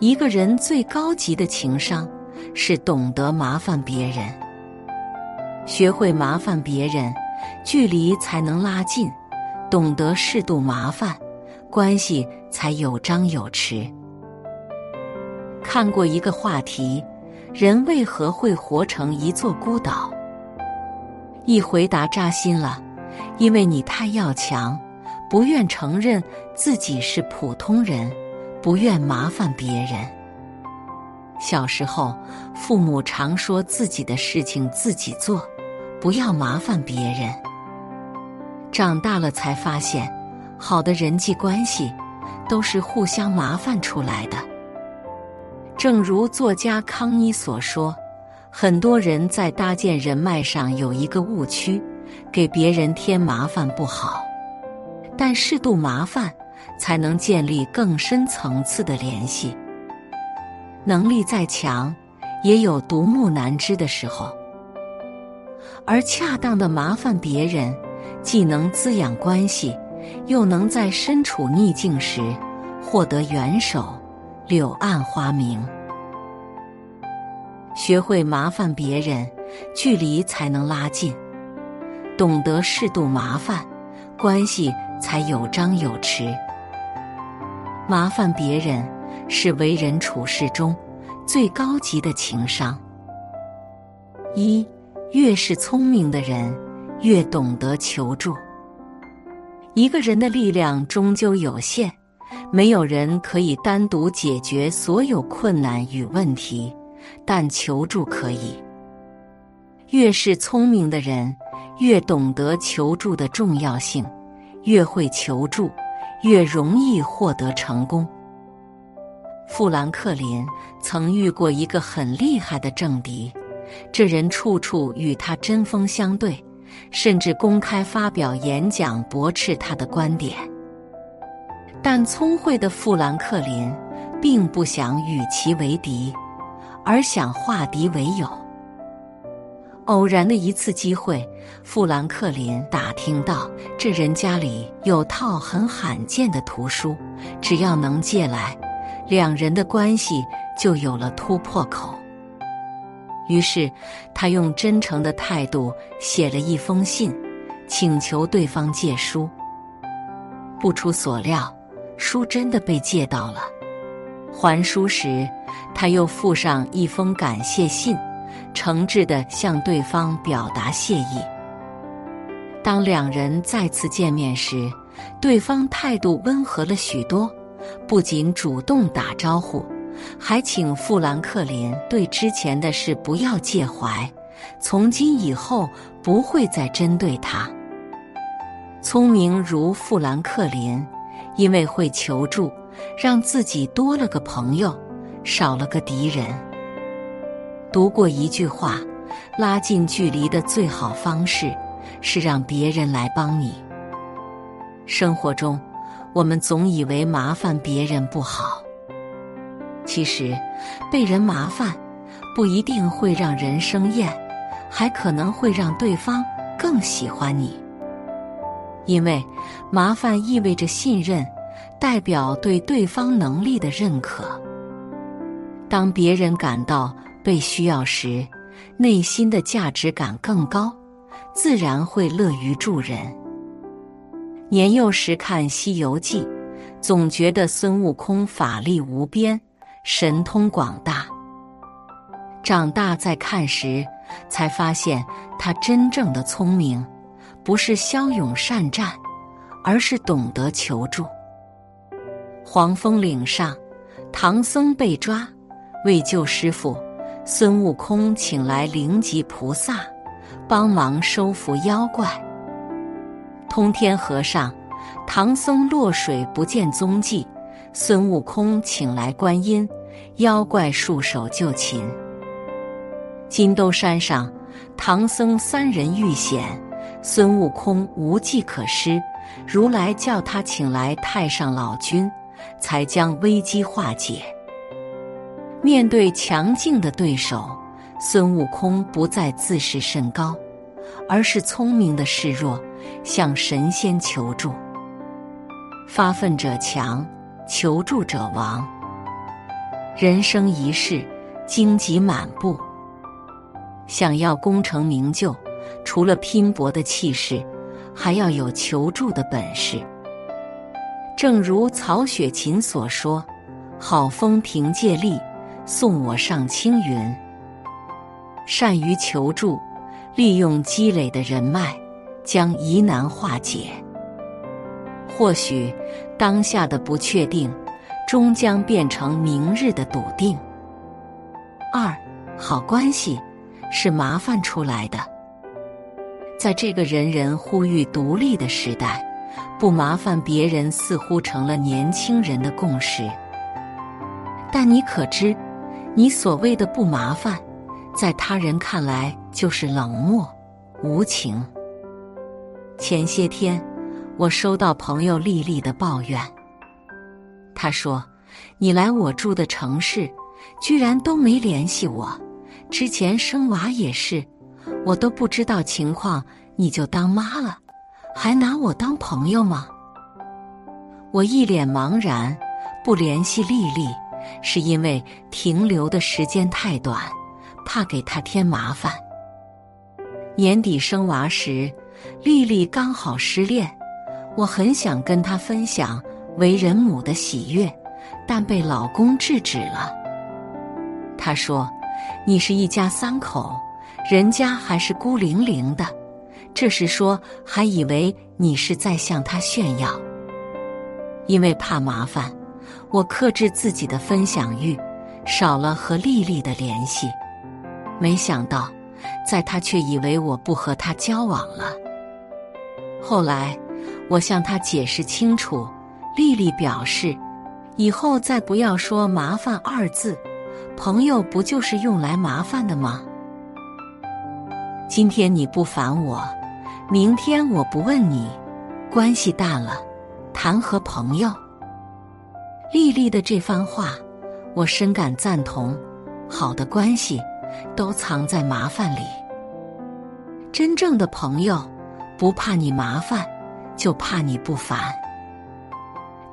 一个人最高级的情商是懂得麻烦别人，学会麻烦别人，距离才能拉近；懂得适度麻烦，关系才有张有弛。看过一个话题：人为何会活成一座孤岛？一回答扎心了，因为你太要强，不愿承认自己是普通人。不愿麻烦别人。小时候，父母常说自己的事情自己做，不要麻烦别人。长大了才发现，好的人际关系都是互相麻烦出来的。正如作家康妮所说，很多人在搭建人脉上有一个误区：给别人添麻烦不好，但适度麻烦。才能建立更深层次的联系。能力再强，也有独木难支的时候。而恰当的麻烦别人，既能滋养关系，又能在身处逆境时获得援手，柳暗花明。学会麻烦别人，距离才能拉近；懂得适度麻烦，关系才有张有弛。麻烦别人是为人处事中最高级的情商。一，越是聪明的人，越懂得求助。一个人的力量终究有限，没有人可以单独解决所有困难与问题，但求助可以。越是聪明的人，越懂得求助的重要性，越会求助。越容易获得成功。富兰克林曾遇过一个很厉害的政敌，这人处处与他针锋相对，甚至公开发表演讲驳斥他的观点。但聪慧的富兰克林并不想与其为敌，而想化敌为友。偶然的一次机会，富兰克林打听到这人家里有套很罕见的图书，只要能借来，两人的关系就有了突破口。于是，他用真诚的态度写了一封信，请求对方借书。不出所料，书真的被借到了。还书时，他又附上一封感谢信。诚挚的向对方表达谢意。当两人再次见面时，对方态度温和了许多，不仅主动打招呼，还请富兰克林对之前的事不要介怀，从今以后不会再针对他。聪明如富兰克林，因为会求助，让自己多了个朋友，少了个敌人。读过一句话：拉近距离的最好方式是让别人来帮你。生活中，我们总以为麻烦别人不好，其实被人麻烦不一定会让人生厌，还可能会让对方更喜欢你。因为麻烦意味着信任，代表对对方能力的认可。当别人感到。被需要时，内心的价值感更高，自然会乐于助人。年幼时看《西游记》，总觉得孙悟空法力无边，神通广大。长大再看时，才发现他真正的聪明，不是骁勇善战，而是懂得求助。黄风岭上，唐僧被抓，为救师傅。孙悟空请来灵吉菩萨帮忙收服妖怪。通天河上，唐僧落水不见踪迹，孙悟空请来观音，妖怪束手就擒。金兜山上，唐僧三人遇险，孙悟空无计可施，如来叫他请来太上老君，才将危机化解。面对强劲的对手，孙悟空不再自视甚高，而是聪明的示弱，向神仙求助。发愤者强，求助者亡。人生一世，荆棘满布。想要功成名就，除了拼搏的气势，还要有求助的本事。正如曹雪芹所说：“好风凭借力，送我上青云。”善于求助，利用积累的人脉，将疑难化解。或许当下的不确定，终将变成明日的笃定。二，好关系是麻烦出来的。在这个人人呼吁独立的时代。不麻烦别人，似乎成了年轻人的共识。但你可知，你所谓的不麻烦，在他人看来就是冷漠无情。前些天，我收到朋友丽丽的抱怨。她说：“你来我住的城市，居然都没联系我。之前生娃也是，我都不知道情况，你就当妈了。”还拿我当朋友吗？我一脸茫然，不联系丽丽，是因为停留的时间太短，怕给他添麻烦。年底生娃时，丽丽刚好失恋，我很想跟她分享为人母的喜悦，但被老公制止了。他说：“你是一家三口，人家还是孤零零的。”这时说，还以为你是在向他炫耀。因为怕麻烦，我克制自己的分享欲，少了和丽丽的联系。没想到，在他却以为我不和他交往了。后来，我向他解释清楚，丽丽表示，以后再不要说“麻烦”二字，朋友不就是用来麻烦的吗？今天你不烦我。明天我不问你，关系淡了，谈何朋友？丽丽的这番话，我深感赞同。好的关系，都藏在麻烦里。真正的朋友，不怕你麻烦，就怕你不烦。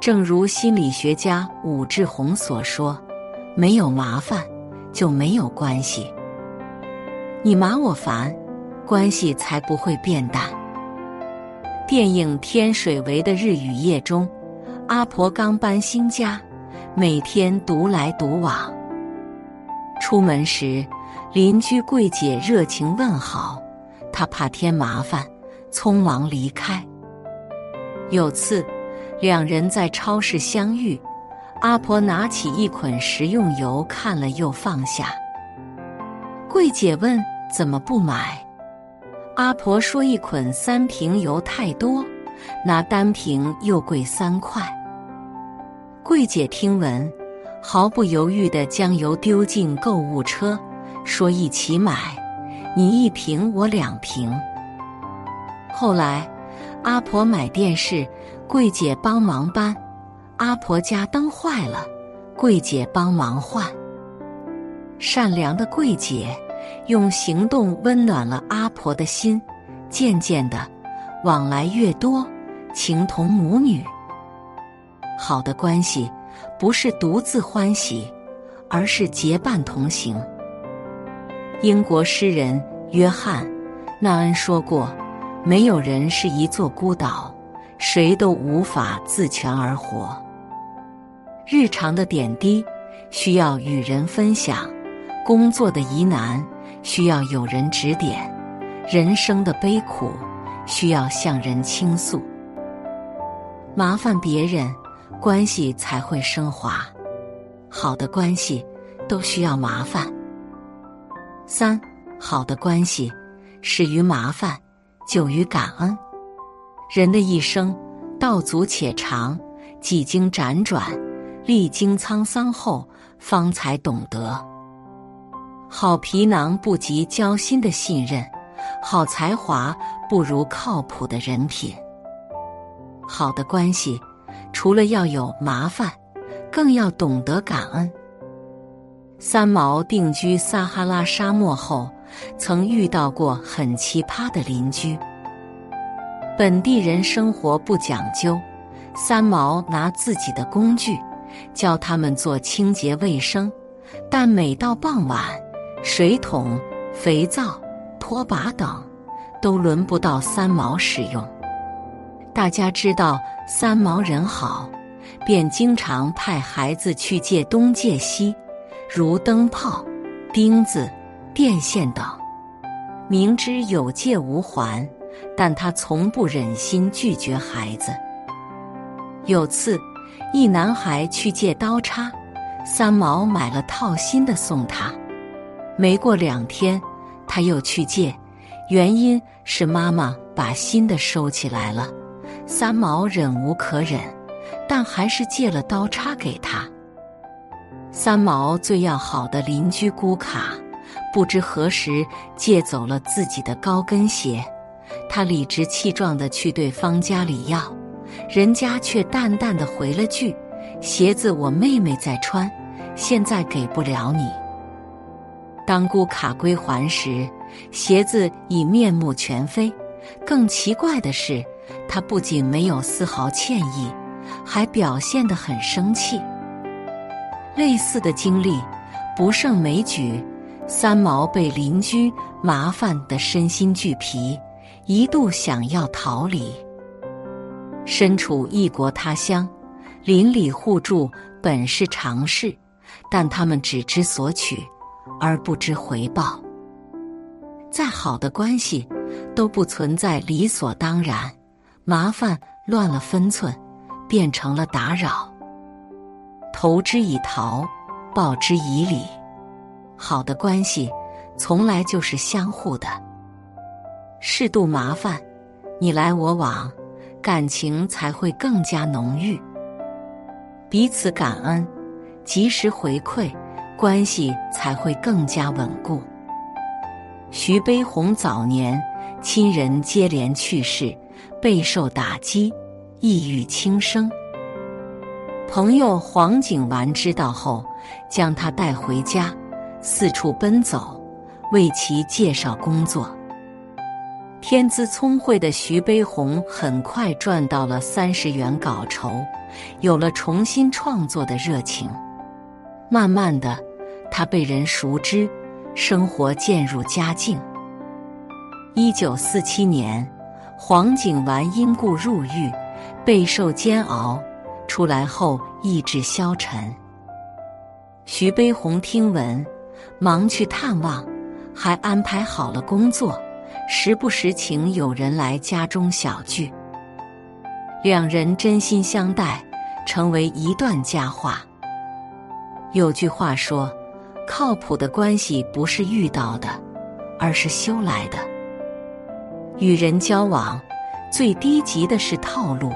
正如心理学家武志红所说：“没有麻烦，就没有关系。你麻我烦。”关系才不会变淡。电影《天水围的日与夜》中，阿婆刚搬新家，每天独来独往。出门时，邻居桂姐热情问好，她怕添麻烦，匆忙离开。有次，两人在超市相遇，阿婆拿起一捆食用油，看了又放下。桂姐问：“怎么不买？”阿婆说：“一捆三瓶油太多，拿单瓶又贵三块。”桂姐听闻，毫不犹豫的将油丢进购物车，说：“一起买，你一瓶我两瓶。”后来，阿婆买电视，桂姐帮忙搬；阿婆家灯坏了，桂姐帮忙换。善良的桂姐。用行动温暖了阿婆的心，渐渐的，往来越多，情同母女。好的关系不是独自欢喜，而是结伴同行。英国诗人约翰·纳恩说过：“没有人是一座孤岛，谁都无法自全而活。”日常的点滴需要与人分享，工作的疑难。需要有人指点，人生的悲苦需要向人倾诉。麻烦别人，关系才会升华。好的关系都需要麻烦。三，好的关系始于麻烦，久于感恩。人的一生道阻且长，几经辗转，历经沧桑后，方才懂得。好皮囊不及交心的信任，好才华不如靠谱的人品。好的关系，除了要有麻烦，更要懂得感恩。三毛定居撒哈拉沙漠后，曾遇到过很奇葩的邻居。本地人生活不讲究，三毛拿自己的工具，教他们做清洁卫生，但每到傍晚，水桶、肥皂、拖把等都轮不到三毛使用。大家知道三毛人好，便经常派孩子去借东借西，如灯泡、钉子、电线等。明知有借无还，但他从不忍心拒绝孩子。有次，一男孩去借刀叉，三毛买了套新的送他。没过两天，他又去借，原因是妈妈把新的收起来了。三毛忍无可忍，但还是借了刀叉给他。三毛最要好的邻居姑卡，不知何时借走了自己的高跟鞋，他理直气壮地去对方家里要。人家却淡淡的回了句：“鞋子我妹妹在穿，现在给不了你。”当姑卡归还时，鞋子已面目全非。更奇怪的是，他不仅没有丝毫歉意，还表现得很生气。类似的经历不胜枚举，三毛被邻居麻烦得身心俱疲，一度想要逃离。身处异国他乡，邻里互助本是常事，但他们只知索取，而不知回报。再好的关系，都不存在理所当然，麻烦乱了分寸，变成了打扰。投之以桃，报之以李。好的关系，从来就是相互的。适度麻烦，你来我往。感情才会更加浓郁，彼此感恩，及时回馈，关系才会更加稳固。徐悲鸿早年亲人接连去世，备受打击，抑郁轻生。朋友黄景完知道后，将他带回家，四处奔走，为其介绍工作。天资聪慧的徐悲鸿很快赚到了三十元稿酬，有了重新创作的热情。慢慢的，他被人熟知，生活渐入佳境。一九四七年，黄景完因故入狱，备受煎熬，出来后意志消沉。徐悲鸿听闻，忙去探望，还安排好了工作。时不时请友人来家中小聚，两人真心相待，成为一段佳话。有句话说：“靠谱的关系不是遇到的，而是修来的。”与人交往，最低级的是套路，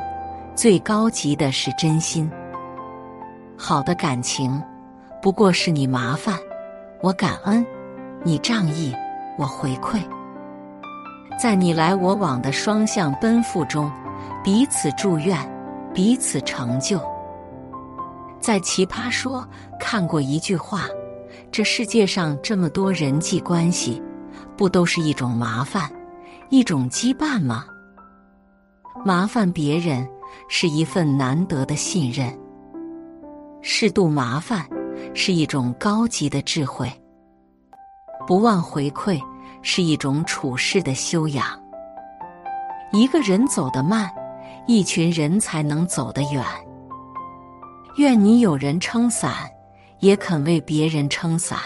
最高级的是真心。好的感情，不过是你麻烦，我感恩；你仗义，我回馈。在你来我往的双向奔赴中，彼此祝愿，彼此成就。在《奇葩说》看过一句话：“这世界上这么多人际关系，不都是一种麻烦，一种羁绊吗？”麻烦别人是一份难得的信任，适度麻烦是一种高级的智慧，不忘回馈。是一种处事的修养。一个人走得慢，一群人才能走得远。愿你有人撑伞，也肯为别人撑伞。